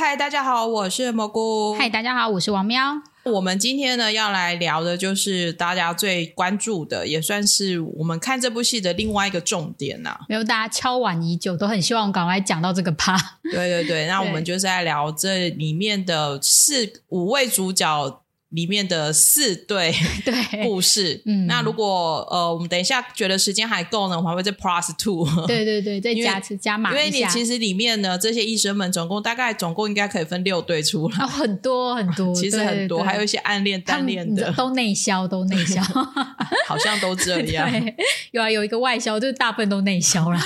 嗨，大家好，我是蘑菇。嗨，大家好，我是王喵。我们今天呢要来聊的就是大家最关注的，也算是我们看这部戏的另外一个重点呐、没有，大家敲碗已久，都很希望赶快讲到这个趴。对对对，那我们就是在聊这里面的四五位主角里面的四对 对，故事。嗯那如果呃我们等一下觉得时间还够呢，我们还会再 plus two。对对对，再加次加码因为。你其实里面呢，这些医生们总共大概总共应该可以分六对出来，哦，很多很多，其实很多，对还有一些暗恋、单恋的，都内销，都内销。好像都这样。对，有啊，有一个外销，就是大部分都内销啦。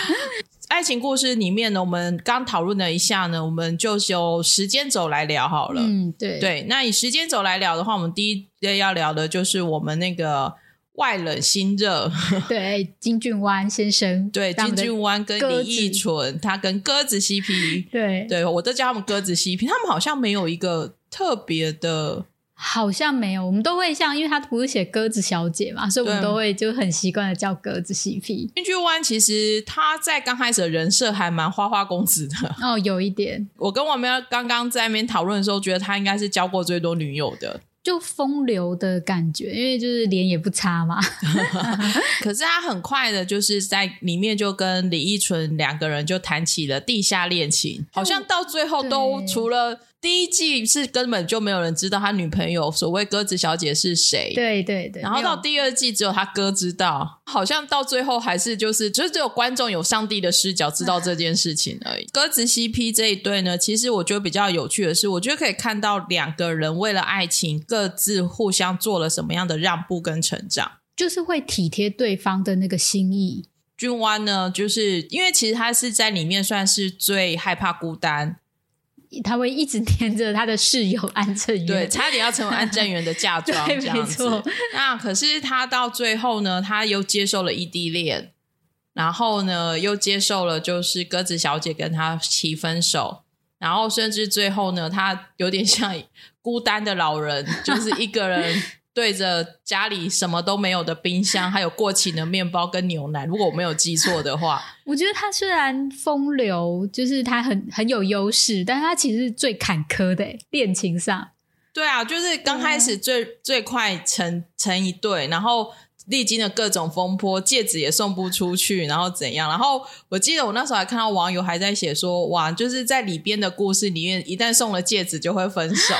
爱情故事里面呢，我们刚讨论了一下呢，我们就由时间轴来聊好了。嗯，对。对，那以时间轴来聊的话，我们第一个要聊的就是我们那个外冷心热，对，金俊湾先生，对，金俊湾跟鸽李子翊纯，他跟鸽子 CP，对，对我都叫他们鸽子 CP，他们好像没有一个特别的，好像没有，我们都会像，因为他不是写鸽子小姐嘛，所以我们都会就很习惯的叫鸽子 CP。金俊湾其实他在刚开始的人设还蛮花花公子的。哦，有一点，我跟王苗刚刚在那边讨论的时候，觉得他应该是交过最多女友的。就风流的感觉，因为就是脸也不差嘛。可是他很快的，就是在里面就跟李依纯两个人就谈起了地下恋情，好像到最后都除了第一季是根本就没有人知道他女朋友所谓鸽子小姐是谁。对对对，然后到第二季只有他哥知道，好像到最后还是就是就是只有观众有上帝的视角知道这件事情而已。鸽子 CP 这一对呢，其实我觉得比较有趣的是，我觉得可以看到两个人为了爱情各自互相做了什么样的让步跟成长。就是会体贴对方的那个心意。君湾呢，就是因为其实他是在里面算是最害怕孤单，他会一直黏着他的室友安正元，对，差点要成为安正元的嫁妆 对这样子没错。那可是他到最后呢，他又接受了异地恋，然后呢又接受了就是鸽子小姐跟他提分手，然后甚至最后呢，他有点像孤单的老人，就是一个人。对着家里什么都没有的冰箱，还有过期的面包跟牛奶，如果我没有记错的话，我觉得他虽然风流，就是他很很有优势，但是他其实是最坎坷的欸恋情上。对啊，就是刚开始最、最快成成一对，然后历经了各种风波，戒指也送不出去，然后怎样？然后我记得我那时候还看到网友还在写说，哇，就是在里边的故事里面，一旦送了戒指就会分手。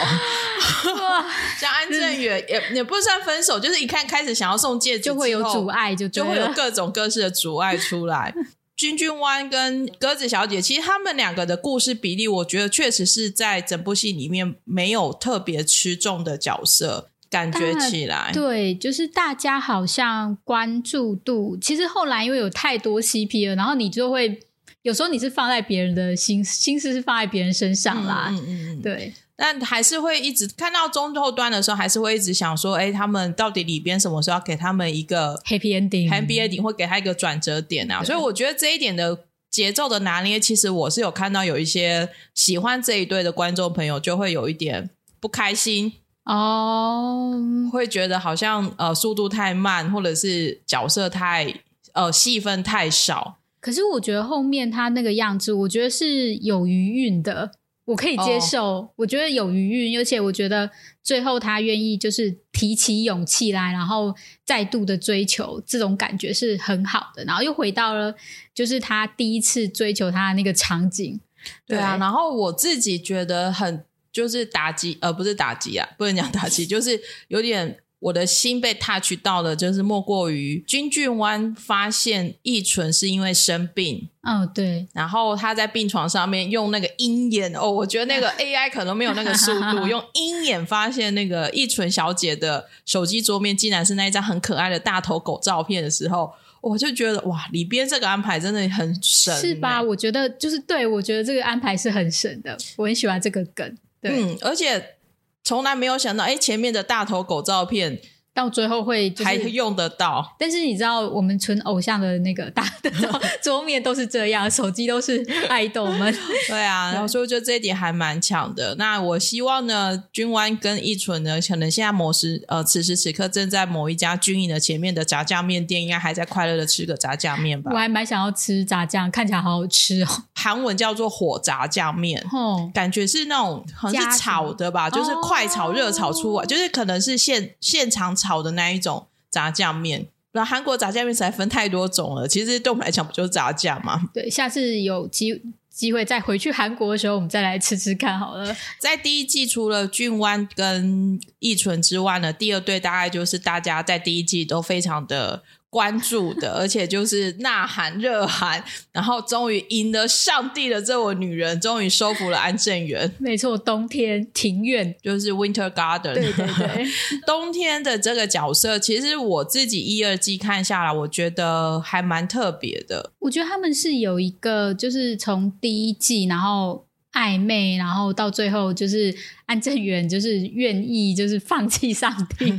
像安正元也也不算分手，就是一看开始想要送戒指就会有阻碍就就会有各种各式的阻碍出来。君君湾跟鸽子小姐，其实他们两个的故事比例，我觉得确实是在整部戏里面没有特别吃重的角色，感觉起来。对，就是大家好像关注度，其实后来因为有太多 CP 了，然后你就会有时候你是放在别人的心心思是放在别人身上啦，嗯嗯嗯，对。但还是会一直看到中后端的时候，还是会一直想说，哎，他们到底里边什么时候要给他们一个 Happy ending，happy ending，会给他一个转折点啊？所以我觉得这一点的节奏的拿捏，其实我是有看到有一些喜欢这一对的观众朋友就会有一点不开心，哦，会觉得好像呃速度太慢，或者是角色太呃戏份太少。可是我觉得后面他那个样子，我觉得是有余韵的，我可以接受。我觉得有余韵，而且我觉得最后他愿意就是提起勇气来，然后再度的追求，这种感觉是很好的。然后又回到了就是他第一次追求他的那个场景。对啊，然后我自己觉得很就是打击，呃，不是打击啊，不能讲打击，就是有点我的心被 touch 到了，就是莫过于金俊湾发现易纯是因为生病，哦，对，然后他在病床上面用那个鹰眼哦，我觉得那个 AI 可能没有那个速度，用鹰眼发现那个易纯小姐的手机桌面竟然是那一张很可爱的大头狗照片的时候。我就觉得哇，里边这个安排真的很神、是吧？？我觉得就是对，我觉得这个安排是很神的，我很喜欢这个梗。对，嗯，而且从来没有想到，哎，前面的大头狗照片到最后会就还。用得到。但是你知道，我们纯偶像的那个大的桌 桌面都是这样，手机都是爱豆们。对啊，然后所以我觉得这一点还蛮强的。那我希望呢，君湾跟一纯呢，可能现在某时呃，此时此刻正在某一家军营的前面的炸酱面店，应该还在快乐的吃个炸酱面吧。我还蛮想要吃炸酱，看起来好好吃哦。韩文叫做火炸酱面。哦，感觉是那种好像是炒的吧，就是快炒、哦热炒出来，就是可能是现现场炒的那一种炸酱面。那韩国炸酱面实在分太多种了，其实对我们来讲不就是炸酱吗？对，下次有机机会再回去韩国的时候，我们再来吃吃看好了。在第一季除了俊湾跟义纯之外呢，第二对大概就是大家在第一季都非常的关注的，而且就是呐喊热喊，然后终于赢得上帝的这位女人，终于收服了安正元，没错，冬天庭院，就是 Winter Garden。对对对，冬天的这个角色，其实我自己一二季看下来，我觉得还蛮特别的。我觉得他们是有一个，就是从第一季，然后暧昧，然后到最后就是安正元就是愿意就是放弃上帝，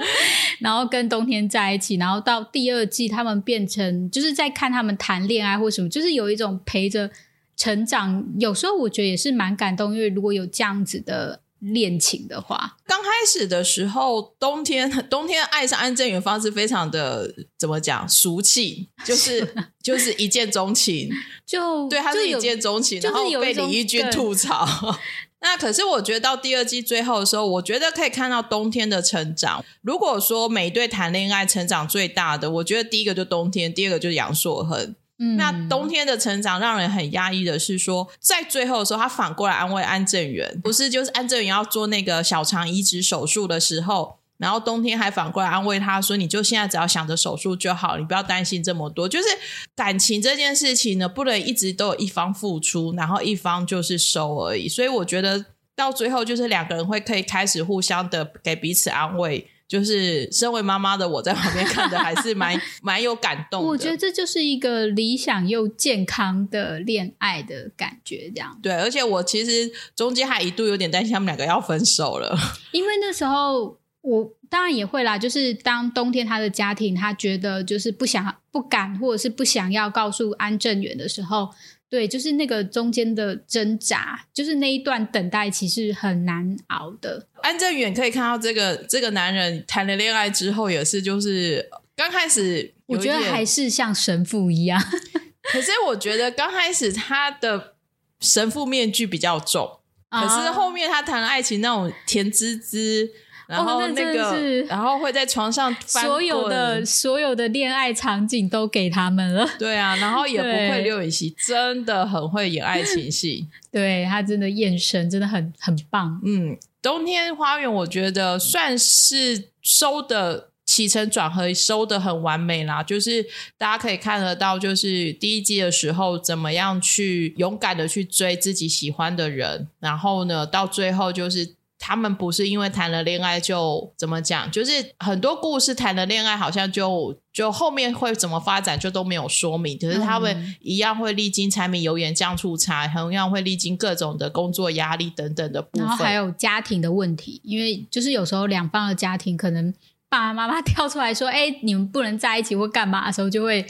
然后跟冬天在一起，然后到第二季他们变成就是在看他们谈恋爱或什么，就是有一种陪着成长。有时候我觉得也是蛮感动，因为如果有这样子的恋情的话，刚开始的时候，冬天 冬天爱上安正元方式非常的怎么讲俗气，就是 就是一见钟情，就对，他是一见钟情，然后被李翊君吐槽。那可是我觉得到第二季最后的时候，我觉得可以看到冬天的成长。如果说每一对谈恋爱成长最大的，我觉得第一个就冬天，第二个就是杨硕恒。嗯那冬天的成长让人很压抑的是说，在最后的时候，他反过来安慰安正元，不是就是安正元要做那个小肠移植手术的时候，然后冬天还反过来安慰他说：“你就现在只要想着手术就好，你不要担心这么多。”就是感情这件事情呢，不能一直都有一方付出，然后一方就是收而已。所以我觉得到最后，就是两个人会可以开始互相的给彼此安慰。就是身为妈妈的我在旁边看的，还是蛮 蛮有感动的。我觉得这就是一个理想又健康的恋爱的感觉，这样。对，而且我其实中间还一度有点担心他们两个要分手了。因为那时候我当然也会啦，就是当冬天他的家庭他觉得就是不想、不敢或者是不想要告诉安正元的时候，对，就是那个中间的挣扎，就是那一段等待，其实很难熬的。安正远可以看到这个这个男人谈了恋爱之后，也是就是刚开始我觉得还是像神父一样，可是我觉得刚开始他的神父面具比较重，可是啊后面他谈了爱情那种甜滋滋。然后那那个，然后会在床上 翻所有的所有的恋爱场景都给他们了。对啊，然后也不对愧刘禹锡，真的很会演爱情戏。对他真的眼神真的很很棒。嗯，冬天花园我觉得算是收的起承转合收的很完美啦，就是大家可以看得到，就是第一季的时候怎么样去勇敢的去追自己喜欢的人，然后呢，到最后就是。他们不是因为谈了恋爱就怎么讲，就是很多故事谈了恋爱，好像就就后面会怎么发展就都没有说明。可是他们一样会历经柴米油盐酱醋茶，同样会历经各种的工作压力等等的部分然后还。有家庭的问题，因为就是有时候两方的家庭可能爸爸妈妈跳出来说：“哎、你们不能在一起或干嘛”的时候，就会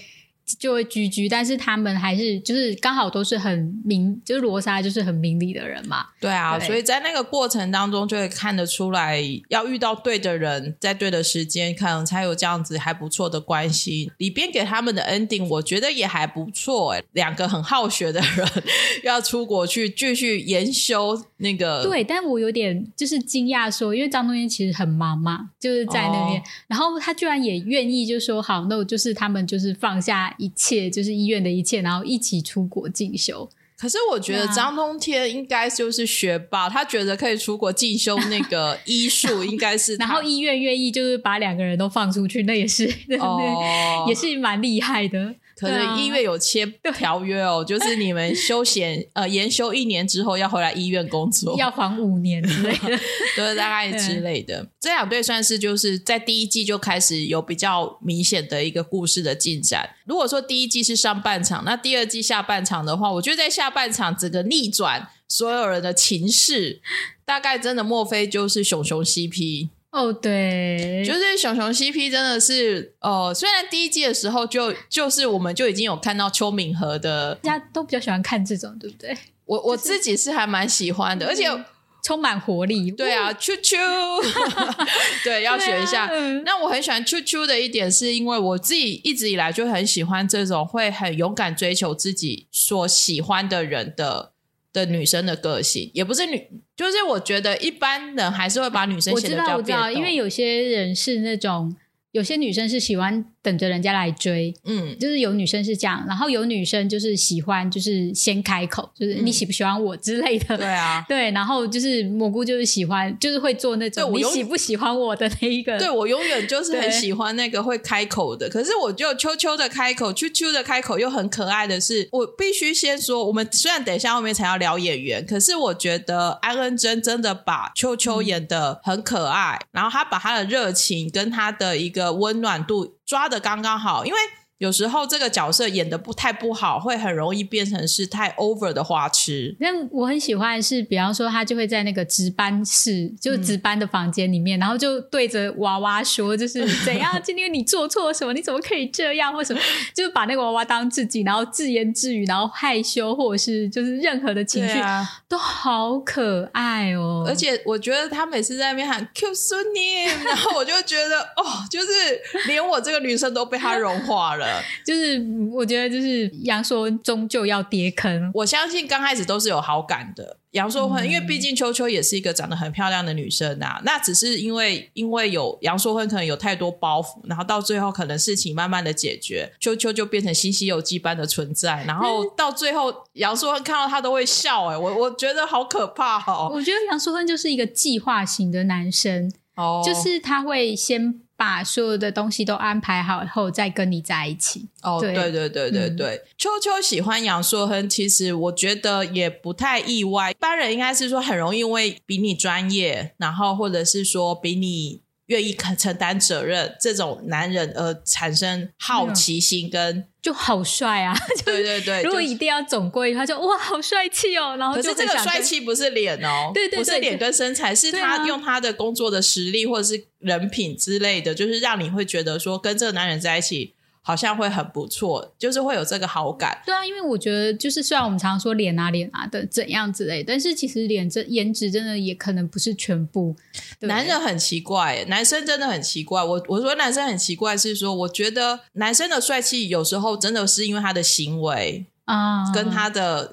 就会居居。但是他们还是就是刚好都是很明，就是罗莎就是很明理的人嘛。对啊，对所以在那个过程当中，就会看得出来，要遇到对的人，在对的时间，可能才有这样子还不错的关系。里边给他们的 ending，我觉得也还不错。哎，两个很好学的人要出国去继续研修那个，对，但我有点就是惊讶说，因为张东燕其实很忙嘛，就是在那边，哦然后他居然也愿意就说好，那我就是他们就是放下一切，就是医院的一切，然后一起出国进修。可是我觉得张通天应该就是学霸，他觉得可以出国进修那个医术，应该是他 然后医院愿意就是把两个人都放出去，那也是，哦也是蛮厉害的。可能医院有签条约哦，就是你们休闲呃研修一年之后要回来医院工作，要还五年之类的，对，大概之类的。这两对算是就是在第一季就开始有比较明显的一个故事的进展。如果说第一季是上半场，那第二季下半场的话，我觉得在下半场整个逆转所有人的情势，大概真的莫非就是熊熊 CP。哦，对，就是熊熊 CP 真的是，呃，虽然第一季的时候就就是我们就已经有看到邱敏和的，大家都比较喜欢看这种，对不对？我我自己是还蛮喜欢的，而且充满活力。对啊，啾啾，对，要学一下。嗯那我很喜欢啾啾的一点，是因为我自己一直以来就很喜欢这种会很勇敢追求自己所喜欢的人的的女生的个性，也不是女，就是我觉得一般人还是会把女生我知道，显得比较我知道，被动因为有些人是那种，有些女生是喜欢等着人家来追，嗯，就是有女生是这样，然后有女生就是喜欢就是先开口，就是你喜不喜欢我之类的。对啊。对，然后就是蘑菇就是喜欢，就是会做那种你喜不喜欢我的那一个。对，我永远 就是很喜欢那个会开口的，可是我就秋秋的开口，秋秋的开口又很可爱的是，我必须先说，我们虽然等一下后面才要聊演员，可是我觉得安恩真真的把秋秋演的很可爱，然后他把他的热情跟他的一个温暖度抓的刚刚好，因为。有时候这个角色演的不太不好，会很容易变成是太 over 的花痴。但我很喜欢是，比方说他就会在那个值班室，就是值班的房间里面，然后就对着娃娃说，就是 怎样，今天你做错什么，你怎么可以这样，或什么，就是把那个娃娃当自己，然后自言自语，然后害羞，或者是就是任何的情绪、啊，都好可爱哦。而且我觉得他每次在那边喊 “Q 孙女”，然后我就觉得 哦，就是连我这个女生都被他融化了。就是我觉得就是杨烁恩终究要跌坑，我相信刚开始都是有好感的。杨烁芬，因为毕竟秋秋也是一个长得很漂亮的女生啊，那只是因为因为有杨烁芬可能有太多包袱，然后到最后可能事情慢慢的解决，秋秋就变成新西游记般的存在，然后到最后杨烁芬看到他都会笑、哎，我我觉得好可怕哦。我觉得杨烁恩就是一个计划型的男生，哦，就是他会先把所有的东西都安排好以后再跟你在一起。哦，对对对对对嗯对，秋秋喜欢杨硕亨，其实我觉得也不太意外。一般人应该是说很容易因为比你专业，然后或者是说比你愿意承承担责任这种男人而产生好奇心跟、就好帅啊！对 对对，如果就一定要总归，他就哇，好帅气哦。然后可就是这个帅，气不是脸哦，对对对不是脸跟身材，是他用他的工作的实力或者是人品之类的，就是让你会觉得说跟这个男人在一起好像会很不错，就是会有这个好感。对啊，因为我觉得就是虽然我们常说脸啊脸啊的怎样之类，但是其实脸真颜值真的也可能不是全部。对男人很奇怪，男生真的很奇怪。我我说男生很奇怪是说，我觉得男生的帅气有时候真的是因为他的行为啊，跟他的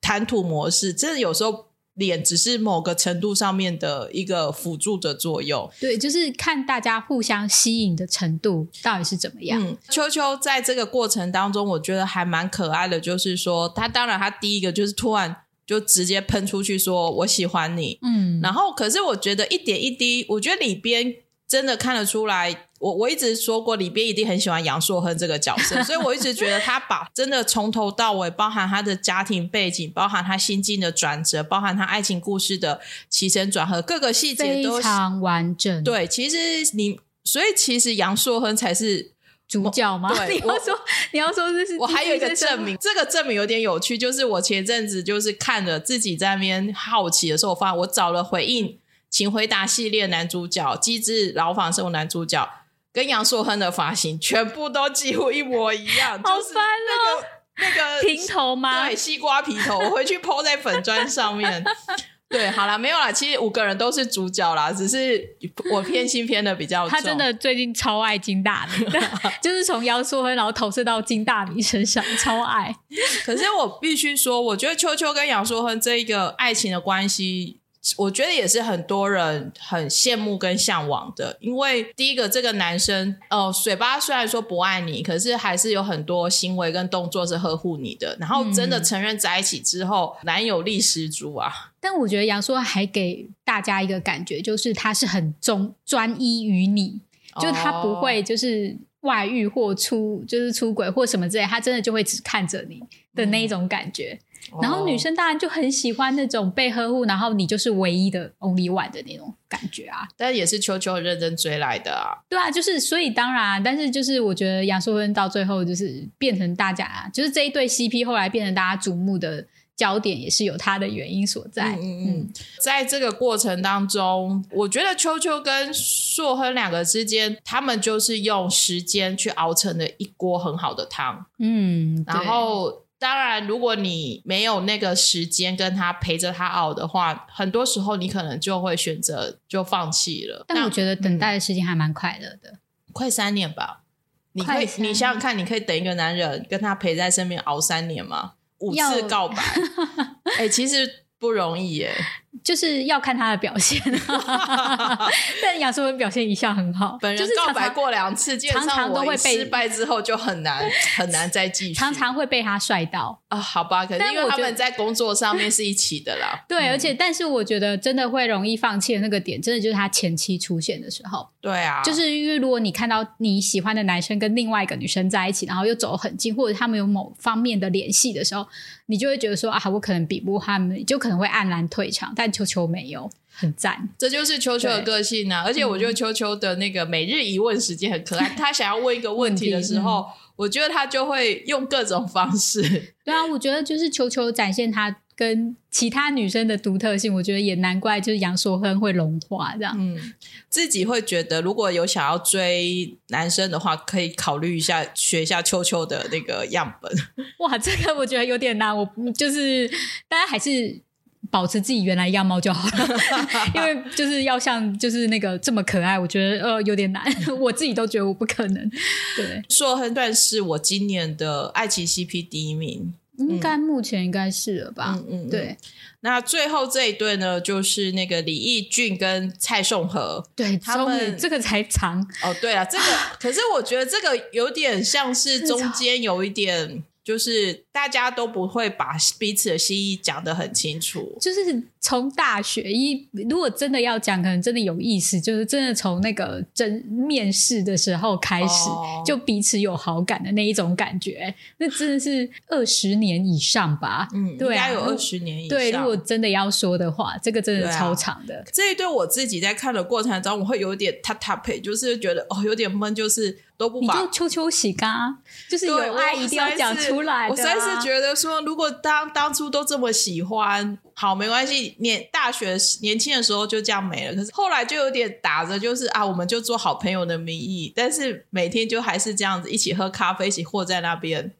谈吐模式，真的有时候脸只是某个程度上面的一个辅助的作用。对，就是看大家互相吸引的程度到底是怎么样。嗯，秋秋在这个过程当中，我觉得还蛮可爱的，就是说他当然他第一个就是突然就直接喷出去说我喜欢你，嗯，然后，可是我觉得一点一滴，我觉得里边真的看得出来。我我一直说过，里边一定很喜欢杨硕亨这个角色，所以我一直觉得他把真的从头到尾，包含他的家庭背景，包含他心境的转折，包含他爱情故事的起承转合，各个细节都非常完整。对。其实你，所以其实杨硕亨才是主角吗？对你要说你要说这是我还有一个证明，这个证明有点有趣，就是我前阵子就是看了自己在那边好奇的时候，我发现我找了回应《请回答》系列男主角、机智牢房生活男主角跟杨硕亨的发型，全部都几乎一模一样，好就是烦哦，那个平头吗？对西瓜皮头，我回去 PO 在粉砖上面。对，好啦，没有啦，其实五个人都是主角啦，只是我偏心偏的比较重。他真的最近超爱金大米，就是从姚硕亨然后投射到金大米身上，超爱。可是我必须说，我觉得秋秋跟杨硕亨这一个爱情的关系，我觉得也是很多人很羡慕跟向往的。因为第一个，这个男生呃，嘴巴虽然说不爱你，可是还是有很多行为跟动作是呵护你的。然后真的承认在一起之后，男友力十足啊。但我觉得杨硕还给大家一个感觉，就是他是很忠专一于你，就他不会就是外遇或出就是出轨或什么之类，他真的就会只看着你的那一种感觉。然后女哦生当然就很喜欢那种被呵护，然后你就是唯一的 only one 的那种感觉啊。但也是秋秋认真追来的啊。对啊，就是所以当然啊，但是就是我觉得杨硕芬到最后就是变成大家，就是这一对 CP 后来变成大家瞩目的焦点也是有它的原因所在。嗯嗯嗯，在这个过程当中，我觉得秋秋跟硕亨两个之间，他们就是用时间去熬成了一锅很好的汤。嗯，然后，当然，如果你没有那个时间跟他陪着他熬的话，很多时候你可能就会选择就放弃了。但我觉得等待的时间还蛮快乐的，快三年吧。你可以，你想想看，你可以等一个男人跟他陪在身边熬三年吗？五次告白，哎，其实不容易耶。就是要看他的表现，但杨淑文表现一向很好。本人告白过两次，常常都会被失败之后就很难很难再继续，常常会被他帅到啊。好吧，可是因为他们在工作上面是一起的啦。对，而且但是我觉得真的会容易放弃的那个点，真的就是他前期出现的时候。对啊，就是因为如果你看到你喜欢的男生跟另外一个女生在一起，然后又走很近，或者他们有某方面的联系的时候，你就会觉得说啊，我可能比不他们，就可能会黯然退场。但球球没有。很赞，这就是秋秋的个性啊！而且我觉得秋秋的那个每日一问时间很可爱。他想要问一个问题的时候，我觉得他就会用各种方式。对啊，我觉得就是秋秋展现他跟其他女生的独特性。我觉得也难怪，就是杨硕亨会融化这样。嗯，自己会觉得如果有想要追男生的话，可以考虑一下学一下秋秋的那个样本。哇，这个我觉得有点难。我就是大家还是。保持自己原来样貌就好了，因为就是要像就是那个这么可爱，我觉得呃有点难，我自己都觉得我不可能。对，硕亨段是我今年的爱情 CP 第一名，应该目前应该是了吧？嗯嗯，对。那最后这一对呢，就是那个李义俊跟蔡颂和，对他们这个才长哦。对啊，这个可是我觉得这个有点像是 中间有一点。就是大家都不会把彼此的心意讲得很清楚。就是从大学一，如果真的要讲，可能真的有意思。就是真的从那个真面试的时候开始，就彼此有好感的那一种感觉，那真的是二十年以上吧？嗯，对啊，有二十年以上。对，如果真的要说的话，这个真的超长的。这一对我自己在看的过程中，我会有点他他配，就是觉得哦有点闷，就是。都不把，就秋秋喜嘎，就是有爱一定要讲出来。我实在是觉得说，如果当当初都这么喜欢，好没关系。年大学年轻的时候就这样没了，可是后来就有点打着就是啊，我们就做好朋友的名义，但是每天就还是这样子一起喝咖啡，一起和在那边。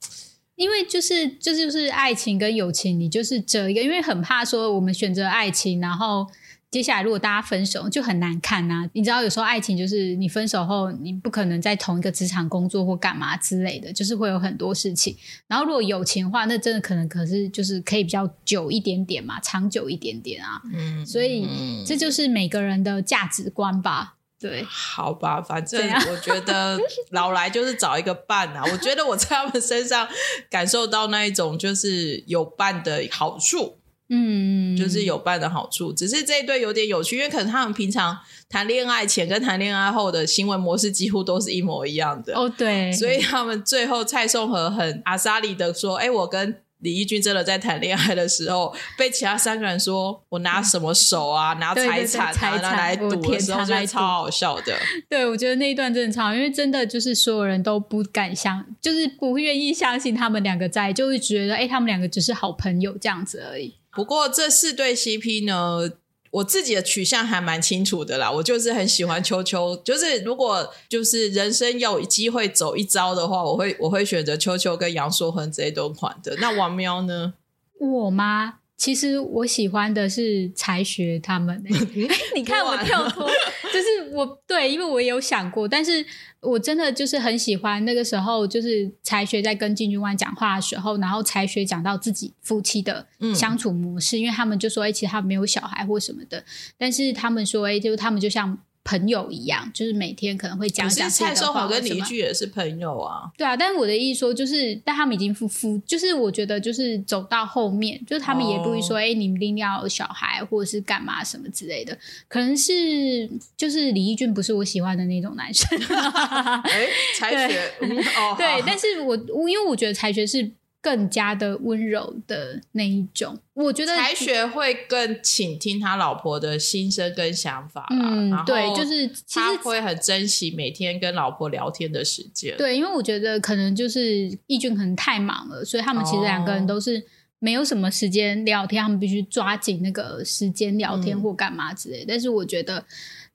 因为就是这就是爱情跟友情，你就是这一个，因为很怕说我们选择爱情，然后。接下来，如果大家分手，就很难看呐。你知道，有时候爱情就是你分手后，你不可能在同一个职场工作或干嘛之类的，就是会有很多事情。然后，如果友情的话，那真的可能可是就是可以比较久一点点嘛，长久一点点啊。嗯，所以这就是每个人的价值观吧。对，好吧，反正我觉得老来就是找一个伴啊。我觉得我在他们身上感受到那一种就是有伴的好处。嗯，就是有伴的好处，只是这一对有点有趣，因为可能他们平常谈恋爱前跟谈恋爱后的行为模式几乎都是一模一样的哦。对，所以他们最后蔡颂和很阿莎里的说：“哎，我跟李义军真的在谈恋爱的时候，被其他三个人说我拿什么手啊，拿财产啊拿来赌的时候，就超好笑的。对，我觉得那一段真的超，因为真的就是所有人都不敢相，就是不愿意相信他们两个在，就会觉得哎，他们两个只是好朋友这样子而已。不过这四对 CP 呢，我自己的取向还蛮清楚的啦。我就是很喜欢秋秋，就是如果就是人生有机会走一遭的话，我会我会选择秋秋跟杨硕恒这一对款的。那王喵呢？我吗？其实我喜欢的是才学他们。你看我跳脱，就是我对，因为我也有想过，但是我真的就是很喜欢那个时候，就是才学在跟金君湾讲话的时候，然后才学讲到自己夫妻的相处模式，因为他们就说，哎，其实他没有小孩或什么的，但是他们说，哎，就是他们就像。朋友一样，就是每天可能会讲讲蔡寿华跟李句也是朋友啊。对啊，但是我的意思说，就是但他们已经夫夫，就是我觉得就是走到后面，就是他们也不会说，哎，你们一定要有小孩或者是干嘛什么之类的。可能是就是李义俊不是我喜欢的那种男生。哎，才学哦，对，但是我我因为我觉得才学是。更加的温柔的那一种，我觉得才学会更倾听他老婆的心声跟想法嗯，对，就是他会很珍惜每天跟老婆聊天的时间。对，因为我觉得可能就是义俊可能太忙了，所以他们其实两个人都是。没有什么时间聊天，他们必须抓紧那个时间聊天或干嘛之类。但是我觉得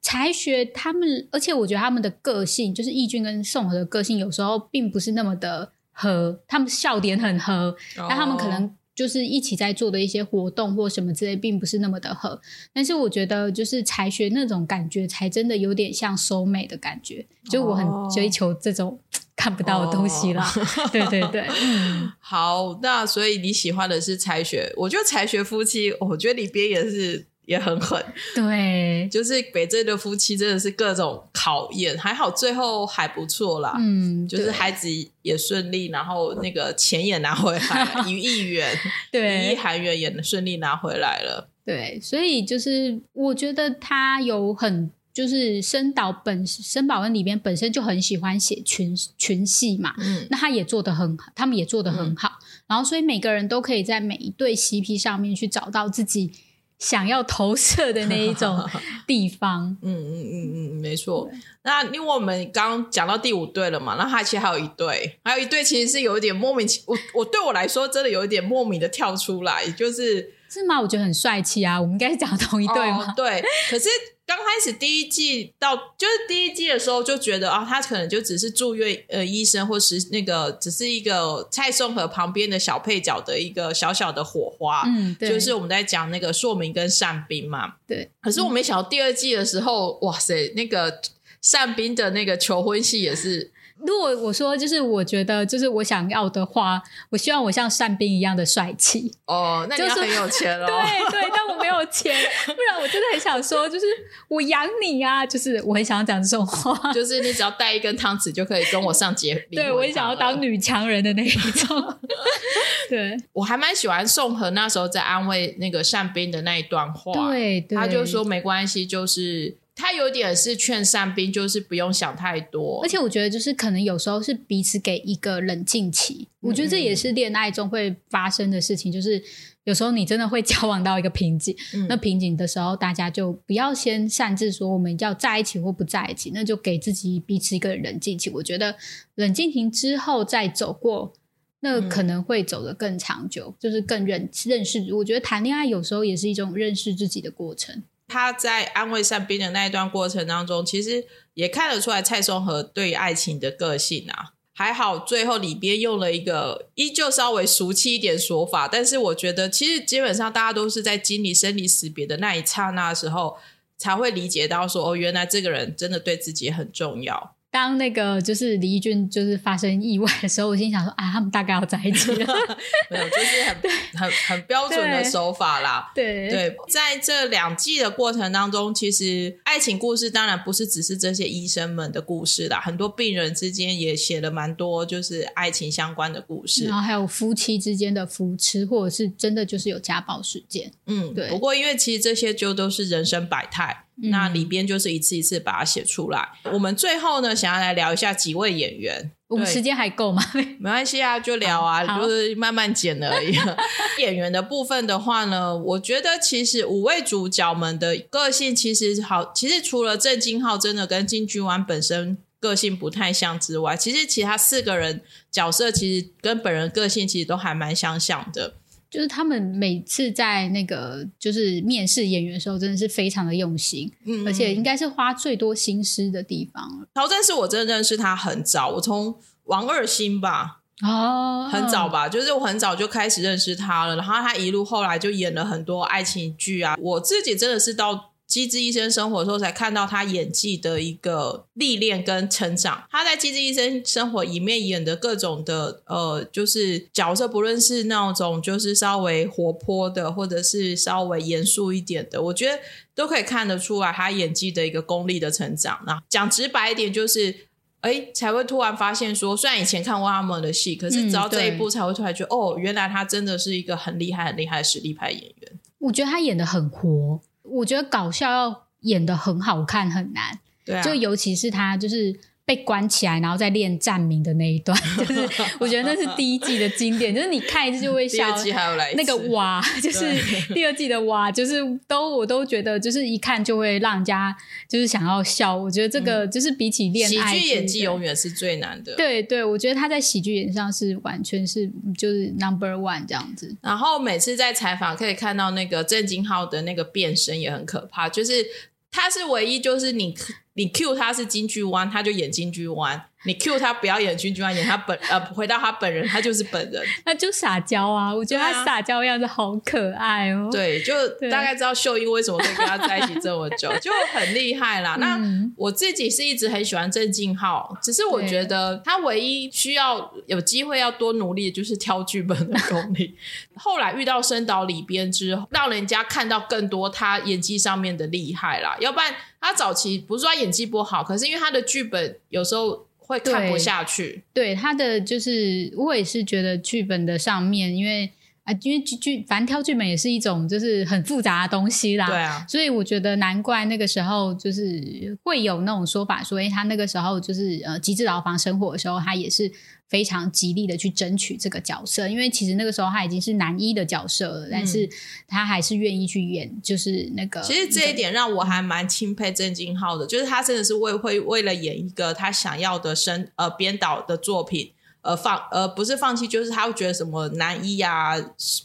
才学他们，而且我觉得他们的个性，就是义俊跟宋和的个性，有时候并不是那么的合。他们笑点很合，但他们可能就是一起在做的一些活动或什么之类，并不是那么的合。但是我觉得，就是才学那种感觉，才真的有点像收美的感觉。就我很追求这种。看不到的东西啦，对对对，嗯，好，那所以你喜欢的是才学，我觉得才学夫妻，我觉得里边也是也很狠，对，就是北镇的夫妻真的是各种考验，还好最后还不错啦，嗯，就是孩子也顺利，然后那个钱也拿回来一亿元，对，一亿韩元也顺利拿回来了，对，所以就是我觉得他有很。就是申导本申宝恩里边本身就很喜欢写群群戏嘛，嗯，那他也做的很好，他们也做的很好，然后所以每个人都可以在每一对 CP 上面去找到自己想要投射的那一种 地方，嗯嗯嗯嗯，没错。那因为我们刚讲到第五对了嘛，那他其实还有一对，还有一对其实是有一点莫名其我我对我来说真的有一点莫名的跳出来，就是是吗？我觉得很帅气啊，我们应该是讲同一对吗？对，可是。刚开始第一季到就是第一季的时候就觉得啊，他可能就只是住院呃医生，或是那个只是一个蔡松和旁边的小配角的一个小小的火花，嗯，就是我们在讲那个硕明跟善斌嘛，对。可是我没想到第二季的时候，哇塞，那个善斌的那个求婚戏也是。如果我说就是我觉得就是我想要的话，我希望我像单兵一样的帅气哦，那你要很有钱哦。对对，但我没有钱，不然我真的很想说，就是我养你啊，就是我很想要讲这种话，就是你只要带一根汤匙就可以跟我上节。对我也想要当女强人的那一种。对我还蛮喜欢宋和那时候在安慰那个单兵的那一段话，对，他就说没关系，就是。他有点是劝善兵，就是不用想太多。而且我觉得，就是可能有时候是彼此给一个冷静期。我觉得这也是恋爱中会发生的事情。就是有时候你真的会交往到一个瓶颈，那瓶颈的时候，大家就不要先擅自说我们要在一起或不在一起，那就给自己彼此一个冷静期。我觉得冷静期之后再走过，那可能会走得更长久，就是更认认识。我觉得谈恋爱有时候也是一种认识自己的过程。他在安慰善斌的那一段过程当中，其实也看得出来蔡松和对爱情的个性啊。还好最后里边用了一个依旧稍微俗气一点说法，但是我觉得其实基本上大家都是在经历生离死别的那一刹那的时候，才会理解到说哦，原来这个人真的对自己很重要。当那个就是李义俊就是发生意外的时候，我心想说啊，他们大概要在一起了。没有，就是很很很标准的手法啦。对对，在这两季的过程当中，其实爱情故事当然不是只是这些医生们的故事啦，很多病人之间也写了蛮多就是爱情相关的故事，然后还有夫妻之间的扶持，或者是真的就是有家暴事件。嗯，对。不过因为其实这些就都是人生百态。那里边就是一次一次把它写出来。我们最后呢，想要来聊一下几位演员。我们时间还够吗？没关系啊，就聊啊，就是慢慢剪而已。演员的部分的话呢，我觉得其实五位主角们的个性其实好，其实除了郑金浩真的跟金居湾本身个性不太像之外，其实其他四个人角色其实跟本人个性其实都还蛮相像的。就是他们每次在那个就是面试演员的时候，真的是非常的用心，嗯，而且应该是花最多心思的地方。陶正是我真的认识他很早，我从王二星吧，哦，很早吧，就是我很早就开始认识他了。然后他一路后来就演了很多爱情剧啊，我自己真的是到。《机智医生生活》的时候，才看到他演技的一个历练跟成长。他在《机智医生生活》里面演的各种的呃，就是角色，不论是那种就是稍微活泼的，或者是稍微严肃一点的，我觉得都可以看得出来他演技的一个功力的成长。那讲直白一点，就是哎，才会突然发现说，虽然以前看过他们的戏，可是直到这一部才会突然觉得，哦，原来他真的是一个很厉害、很厉害的实力派演员。我觉得他演的很活。我觉得搞笑要演的很好看很难，对，就尤其是他就是被关起来，然后再练站名的那一段，就是我觉得那是第一季的经典，就是你看一次就会第二笑。季还有来那个次哇，就是第二季的哇，就是都我都觉得就是一看就会让人家就是想要笑。我觉得这个就是比起恋嗯喜爱剧演技永远是最难的。对对，我觉得他在喜剧演上是完全是就是 number one 这样子。然后每次在采访可以看到那个郑金浩的那个变身也很可怕，就是他是唯一就是你你 Q 他是京剧湾，他就演京剧湾；你 Q 他不要演京剧湾，演他本呃回到他本人，他就是本人。那就撒娇啊，我觉得他撒娇样子好可爱哦。对，就大概知道秀英为什么会跟他在一起这么久，就很厉害啦。那嗯我自己是一直很喜欢郑敬浩，只是我对觉得他唯一需要有机会要多努力的就是挑剧本的功力。后来遇到深岛里边之后，让人家看到更多他演技上面的厉害啦。要不然他早期不是说他演技不好，可是因为他的剧本有时候会看不下去。对他的就是，我也是觉得剧本的上面，因为啊，因为剧剧，反正挑剧本也是一种就是很复杂的东西啦。对啊，所以我觉得难怪那个时候就是会有那种说法说，诶，他那个时候就是呃极致牢房生活的时候，他也是非常极力的去争取这个角色，因为其实那个时候他已经是男一的角色了，但是他还是愿意去演，就是那个。其实这一点让我还蛮钦佩郑敬浩的，就是他真的是为会为了演一个他想要的生呃编导的作品。而放呃不是放弃，就是他会觉得什么男一啊、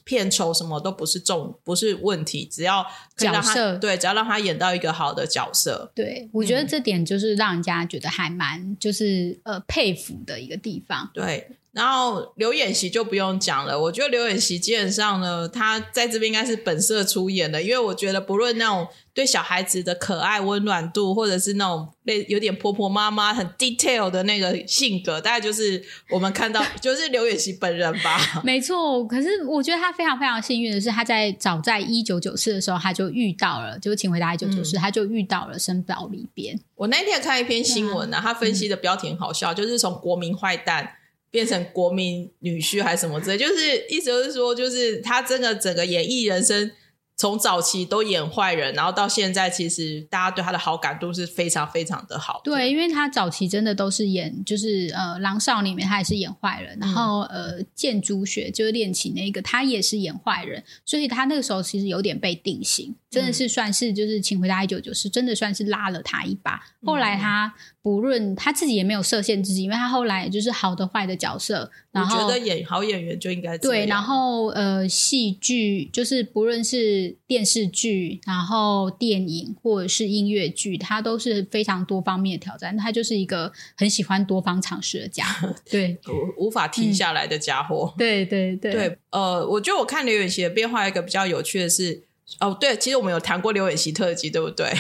片酬什么都不是重不是问题，只要可以让他角色对，只要让他演到一个好的角色，对，我嗯觉得这点就是让人家觉得还蛮就是呃佩服的一个地方。对。然后刘演习就不用讲了，我觉得刘演习基本上呢，他在这边应该是本色出演的，因为我觉得不论那种对小孩子的可爱温暖度，或者是那种类有点婆婆妈妈很 detail 的那个性格，大概就是我们看到 就是刘演习本人吧。没错，可是我觉得他非常非常幸运的是，他在早在一九九四的时候，他就遇到了，就是请回答一九九嗯四，他就遇到了申宝里边。我那天看一篇新闻啊，他分析的标题很好笑，就是从国民坏蛋变成国民女婿还是什么之类，就是意思就是说，就是他真的整个演艺人生。从早期都演坏人，然后到现在，其实大家对他的好感度是非常非常的好的。对，因为他早期真的都是演，就是呃《狼少》里面他也是演坏人，然后呃建筑学就是恋情那个他也是演坏人，所以他那个时候其实有点被定型，真的是算是就是请回答一九九是真的算是拉了他一把。后来他不论他自己也没有设限自己，因为他后来就是好的坏的角色，我然后觉得演好演员就应该对，然后呃，戏剧就是不论是电视剧，然后电影或者是音乐剧，他都是非常多方面的挑战。他就是一个很喜欢多方尝试的家伙。对，无无法停下来的家伙。对对对对，呃，我觉得我看刘演熙的变化，一个比较有趣的是，哦，对，其实我们有谈过刘演熙特辑，对不对？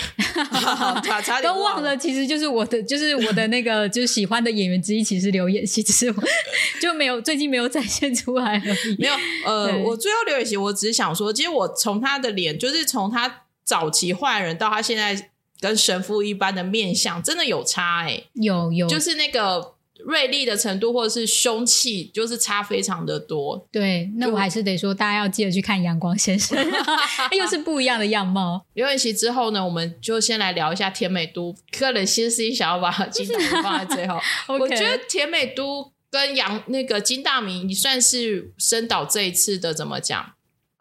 差差点都忘了，其实就是我的，就是我的那个，就是喜欢的演员之一，其实刘演熙，只是我就没有最近没有展现出来而已。没有，呃，我最后刘演熙，我只是想说，其实我从他的脸，就是从他早期坏人到他现在跟神父一般的面相，真的有差哎、有有，就是那个锐利的程度或者是凶器，就是差非常的多。对，那我还是得说，大家要记得去看《阳光先生》，又是不一样的样貌。刘演熙之后呢，我们就先来聊一下甜美都。个人心思想要把金大明放在最后，我觉得甜美都跟杨那个金大明，你算是深岛这一次的怎么讲？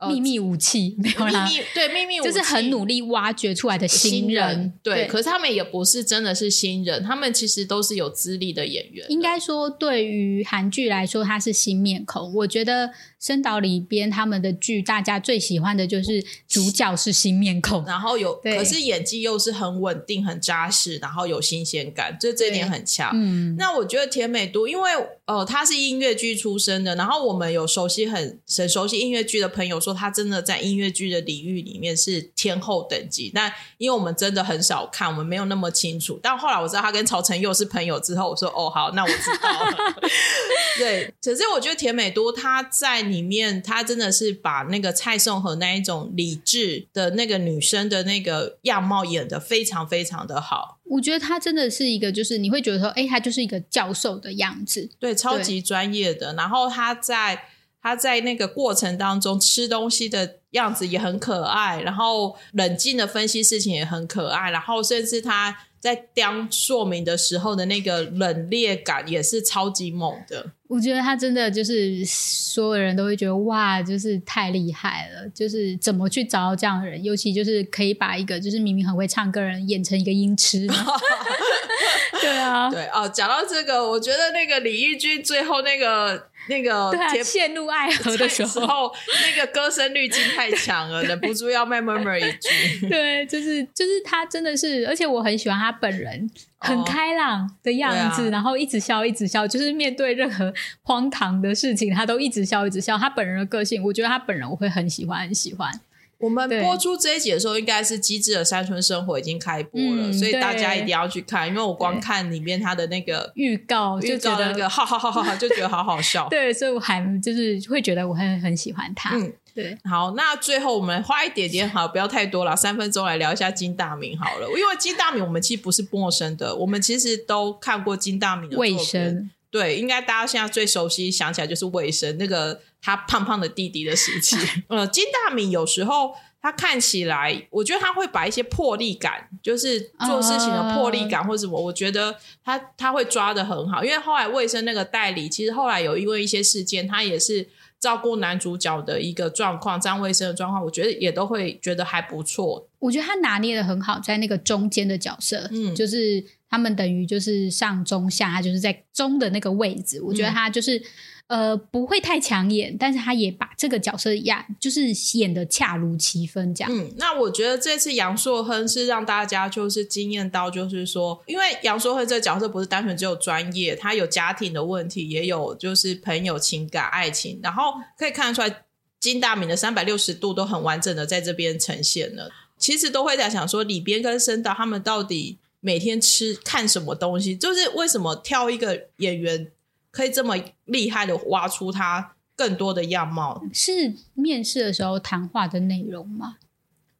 呃秘密武器 没有啦，秘密对秘密武器就是很努力挖掘出来的新人。对，可是他们也不是真的是新人，他们其实都是有资历的演员。应该说，对于韩剧来说，他是新面孔。我觉得深岛里边他们的剧，大家最喜欢的就是主角是新面孔。然后有，对可是演技又是很稳定、很扎实，然后有新鲜感，就这一点很强。嗯，那我觉得甜美都，因为呃，他是音乐剧出身的，然后我们有熟悉很很熟悉音乐剧的朋友说，他真的在音乐剧的领域里面是天后等级。但因为我们真的很少看，我们没有那么清楚。但后来我知道他跟曹承佑是朋友之后，我说哦，好，那我知道了。对，可是我觉得甜美都他在里面，他真的是把那个蔡颂和那一种理智的那个女生的那个样貌演的非常非常的好。我觉得他真的是一个，就是你会觉得说，哎，他就是一个教授的样子。对，超级专业的。然后他在他在那个过程当中吃东西的样子也很可爱，然后冷静的分析事情也很可爱，然后甚至他在当说明的时候的那个冷冽感也是超级猛的。我觉得他真的就是所有人都会觉得哇，就是太厉害了，就是怎么去找到这样的人，尤其就是可以把一个就是明明很会唱歌的人演成一个音痴。对啊，对哦，讲到这个，我觉得那个李翊君最后那个那个陷入爱河的时候，候，那个歌声滤镜太强了，忍不住要卖 murmur 一句。对，就是就是他真的是，而且我很喜欢他本人，很哦。开朗的样子，然后一直笑一直笑，就是面对任何荒唐的事情，他都一直笑一直笑。他本人的个性，我觉得他本人我会很喜欢很喜欢。我们播出这一集的时候，应该是《机智的山村生活》已经开播了，嗯所以大家一定要去看，因为我光看里面他的那个预告就预觉得告那个 哈哈哈哈哈，就觉得好好笑。对，所以我还就是会觉得我很很喜欢他。嗯，对，好，那最后我们花一点点好，不要太多了，三分钟来聊一下金大明好了。因为金大明我们其实不是陌生的，我们其实都看过金大明的卫生对，应该大家现在最熟悉想起来就是卫生那个他胖胖的弟弟的时期。呃，金大明有时候他看起来，我觉得他会把一些魄力感，就是做事情的魄力感或什么，我觉得他他会抓的很好。因为后来卫生那个代理，其实后来有因为一些事件，他也是照顾男主角的一个状况，张卫生的状况，我觉得也都会觉得还不错。我觉得他拿捏的很好，在那个中间的角色，嗯就是他们等于就是上中下，他就是在中的那个位置。我觉得嗯他就是、呃不会太抢眼，但是他也把这个角色演就是演的恰如其分，这样。嗯，那我觉得这次杨硕亨是让大家就是惊艳到，就是说，因为杨硕亨这个角色不是单纯只有专业，他有家庭的问题，也有就是朋友情感、爱情，然后可以看得出来金大明的三百六十度都很完整的在这边呈现了。其实都会在想说，里边跟申导他们到底每天吃看什么东西，就是为什么挑一个演员可以这么厉害的挖出他更多的样貌。是面试的时候谈话的内容吗？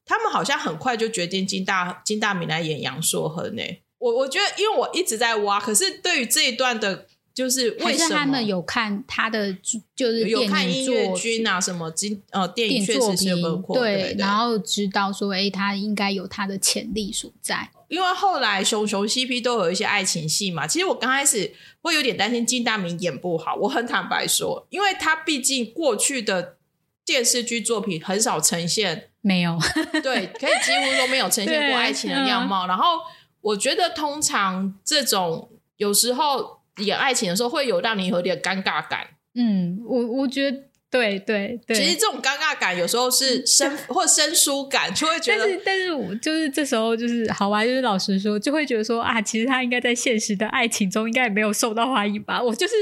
他们好像很快就决定金大金大明来演杨硕亨呢。我我觉得，因为我一直在挖，可是对于这一段的，就是为什么他们有看他的就是有看音乐作剧啊什么金呃电影作确实是有包品，括对，然后知道说，哎，他应该有他的潜力所在。因为后来熊熊 CP 都有一些爱情戏嘛，其实我刚开始会有点担心金大明演不好，我很坦白说，因为他毕竟过去的电视剧作品很少呈现没有，对，可以几乎都没有呈现过爱情的样貌。然后我觉得，通常这种有时候演爱情的时候，会有让你有点尴尬感。嗯，我我觉得对对对。其实这种尴尬感有时候是生或生疏感，就会觉得但是，但是我就是这时候就是好吧，就是老实说，就会觉得说啊，其实他应该在现实的爱情中应该也没有受到欢迎吧。我就是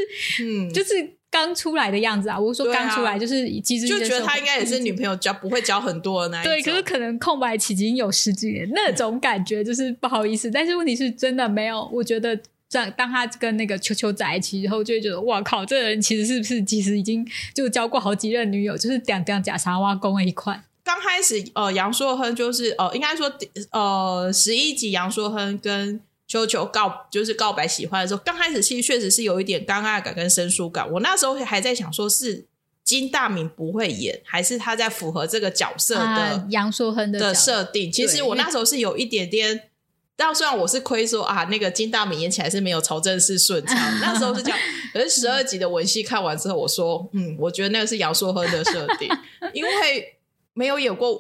嗯，就是刚出来的样子啊，我说刚出来就是其实就觉得他应该也是女朋友交不会交很多的那一种。对，可是可能空白期已经有十几年，那种感觉就是不好意思。但是问题是真的没有，我觉得这样，当他跟那个球球在一起以后，就会觉得哇靠，这个人其实是不是其实已经就交过好几任女友，就是两两假沙挖工了一块。刚开始呃，杨硕亨就是呃，应该说呃，十一集杨硕亨跟秋秋告就是告白喜欢的时候，刚开始其实确实是有一点尴尬感跟生疏感。我那时候还在想，说是金大明不会演，还是他在符合这个角色的、啊杨硕亨的的设定？其实我那时候是有一点点。但虽然我是亏说啊，那个金大明演起来是没有曹正是顺畅，那时候是这样。可是十二集的文戏看完之后，我说，嗯，我觉得那个是杨硕亨的设定，因为没有演过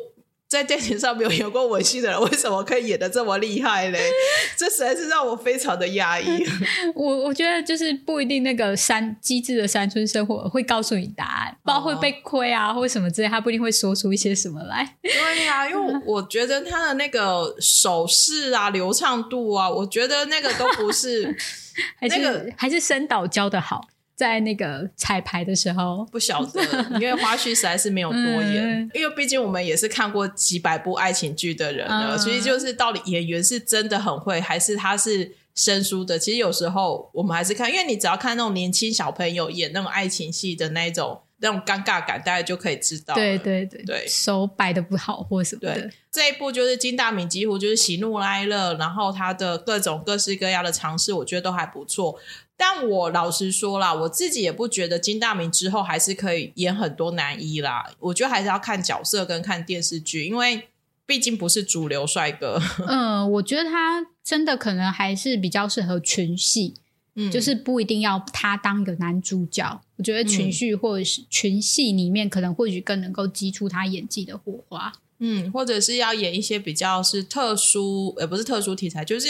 在电影上没有演过吻戏的人，为什么可以演的这么厉害嘞？这实在是让我非常的压抑。我我觉得就是不一定那个山机智的山村生活会告诉你答案，不知道会被亏啊或什么之类，他不一定会说出一些什么来。对呀、因为我觉得他的那个手势啊、流畅度啊，我觉得那个都不是 还是、那个还是深岛教的好，在那个彩排的时候，不晓得，因为花絮实在是没有多演。嗯因为毕竟我们也是看过几百部爱情剧的人了，嗯所以就是到底演员是真的很会，还是他是生疏的？其实有时候我们还是看，因为你只要看那种年轻小朋友演那种爱情戏的那一种那种尴尬感，大家就可以知道了。对对对对手摆的不好或什么的对，这一部就是金大明几乎就是喜怒哀乐，然后他的各种各式各样的尝试，我觉得都还不错。但我老实说啦，我自己也不觉得金大明之后还是可以演很多男一啦。我觉得还是要看角色跟看电视剧，因为毕竟不是主流帅哥。嗯，我觉得他真的可能还是比较适合群戏，嗯，就是不一定要他当一个男主角。我觉得群戏或者是群戏里面，可能或许更能够激出他演技的火花。嗯，或者是要演一些比较是特殊，也，不是特殊题材，就是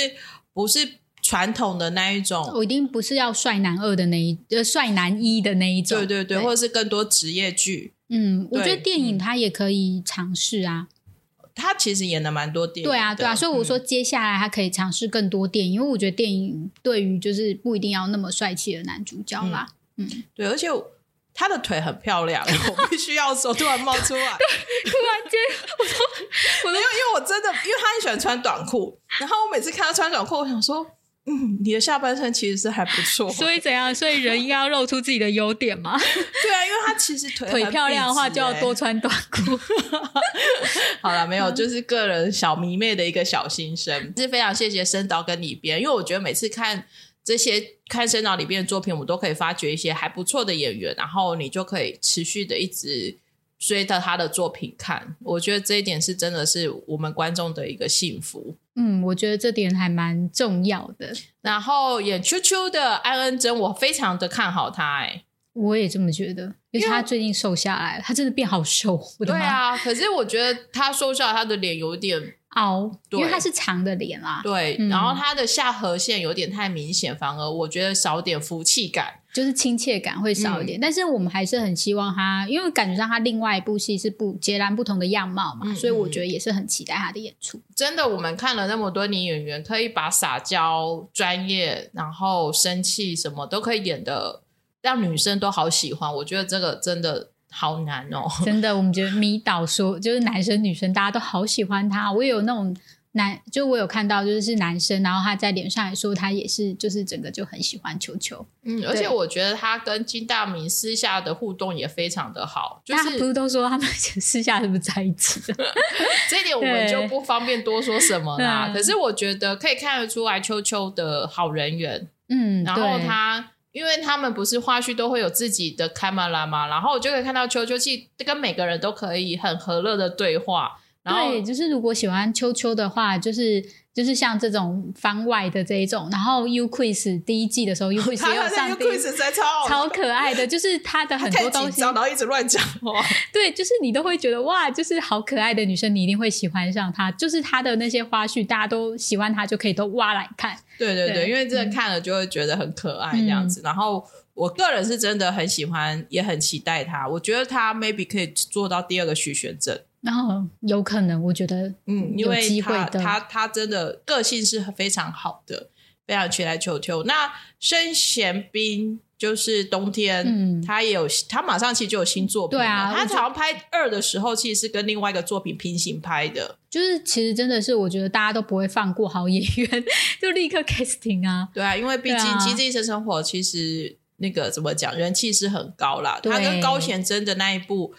不是传统的那一种。我一定不是要帅男二的那一，呃，帅男一的那一种。对对对，或者是更多职业剧。嗯，我觉得电影他也可以尝试啊。他其实演了蛮多电影。对啊，对啊，所以我说嗯接下来他可以尝试更多电影，因为我觉得电影对于就是不一定要那么帅气的男主角啦。嗯对，而且他的腿很漂亮，我必须要说，突然冒出来。突然间，我说我没有，因为我真的，因为他很喜欢穿短裤，然后我每次看他穿短裤，我想说，嗯，你的下半身其实是还不错。所以怎样？所以人应该要露出自己的优点嘛。对啊，因为他其实腿腿漂亮的话，就要多穿短裤。好了，没嗯有，就是个人小迷妹的一个小心声，是非常谢谢深导跟里边，因为我觉得每次看这些看深导里边的作品，我都可以发掘一些还不错的演员，然后你就可以持续的一直追着他的作品看。我觉得这一点是真的是我们观众的一个幸福。嗯，我觉得这点还蛮重要的。然后演秋秋的安恩珍，我非常的看好他、哎，我也这么觉得，因为他最近瘦下来了，他真的变好瘦！对啊，可是我觉得他瘦下来，他的脸有点凹，因为对他是长的脸啦，对，嗯然后他的下颌线有点太明显，反而我觉得少点福气感。就是亲切感会少一嗯点。但是我们还是很希望他，因为感觉上他另外一部戏是不截然不同的样貌嘛，嗯所以我觉得也是很期待他的演出。真的，我们看了那么多女演员，可以把撒娇、专业，然后生气什么都可以演的，让女生都好喜欢。我觉得这个真的好难哦。真的，我们觉得迷倒说，就是男生女生大家都好喜欢他。我也有那种男，就我有看到，就是是男生，然后他在脸上也说他也是，就是整个就很喜欢球球。嗯，而且我觉得他跟金大明私下的互动也非常的好，就是不是是都说他们 私下是不是在一起的？这一点我们就不方便多说什么啦。可是我觉得可以看得出来秋秋的好人缘，嗯，然后他。因为他们不是花絮都会有自己的 camera 嘛，然后我就可以看到秋秋其实跟每个人都可以很和乐的对话，然后对，就是如果喜欢秋秋的话，就是就是像这种番外的这一种，然后 U Quiz 第一季的时候，U Quiz 也有他的那个上第一 quiz 在超好超可爱的，就是他的很多东西，然后一直乱讲话。对，就是你都会觉得哇，就是好可爱的女生，你一定会喜欢上她。就是她的那些花絮，大家都喜欢她，就可以都挖来看。对对对，因为真的看了就会觉得很可爱这样子。然后我个人是真的很喜欢，也很期待他。我觉得他 maybe 可以做到第二个许玄正。然后有可能，我觉得嗯，因有为他他他真的个性是非常好的，非常期待球球。那申贤斌就是冬天，嗯他也有他马上其实就有新作品了。对啊他好像拍二的时候，其实是跟另外一个作品平行拍的。就是其实真的是，我觉得大家都不会放过好演员，就立刻 casting 啊。对啊，因为毕竟机智医生生活》其实那个怎么讲，人气是很高啦。他跟高贤真的那一部，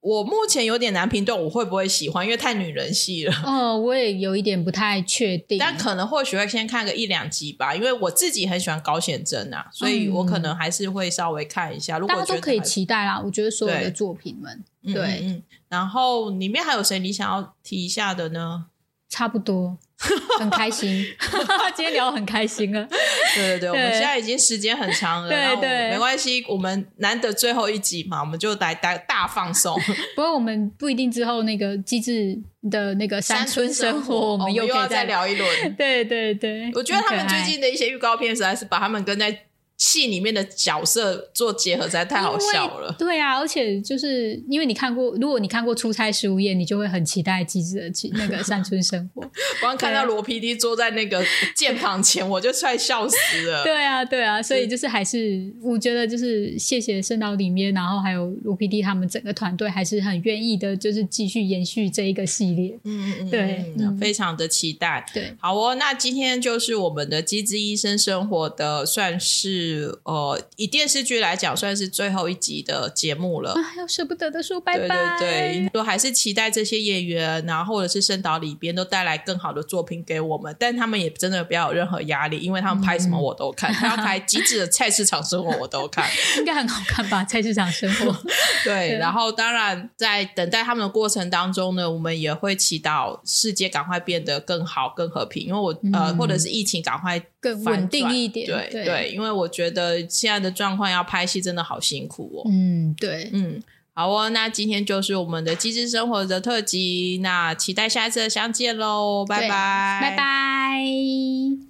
我目前有点难评断我会不会喜欢，因为太女人戏了。哦，我也有一点不太确定，但可能或许会先看个一两集吧，因为我自己很喜欢高显真啊，所以我可能还是会稍微看一下。大家都可以期待啦。我觉得所有的作品们嗯对嗯嗯然后里面还有谁你想要提一下的呢？差不多，很开心。今天聊得很开心啊。对对对，我们现在已经时间很长了，对对没关系，我们难得最后一集嘛，我们就来大大放松。不过我们不一定之后那个机智的那个山村生活，我我们又可以再。聊一轮。对对对，我觉得他们最近的一些预告片，实在是把他们跟在戏里面的角色做结合，实在太好笑了。对啊，而且就是因为你看过，如果你看过《出差十五夜》，你就会很期待机智的去那个山村生活。光看到罗 PD 坐在那个键盘前，我就快笑死了。对啊，对啊，所以就是还是我觉得就是谢谢圣岛里面，然后还有罗 PD 他们整个团队还是很愿意的，就是继续延续这一个系列。嗯嗯嗯，对非常的期待。对，好哦，那今天就是我们的《机智医生生活》的算是是呃，以电视剧来讲，算是最后一集的节目了。啊，要舍不得的说拜拜。对对对，都还是期待这些演员，然后或者是深岛里边都带来更好的作品给我们。但他们也真的不要有任何压力，因为他们拍什么我都看，他要拍极致的菜市场生活我都看，应该很好看吧？菜市场生活。对，然后当然在等待他们的过程当中呢，我们也会祈祷世界赶快变得更好、更和平，因为我呃，或者是疫情赶快更稳定一点。对对，因为我觉得现在的状况要拍戏真的好辛苦哦。嗯，对，嗯，好哦，那今天就是我们的机智生活的特辑，那期待下一次的相见喽，拜拜，拜拜。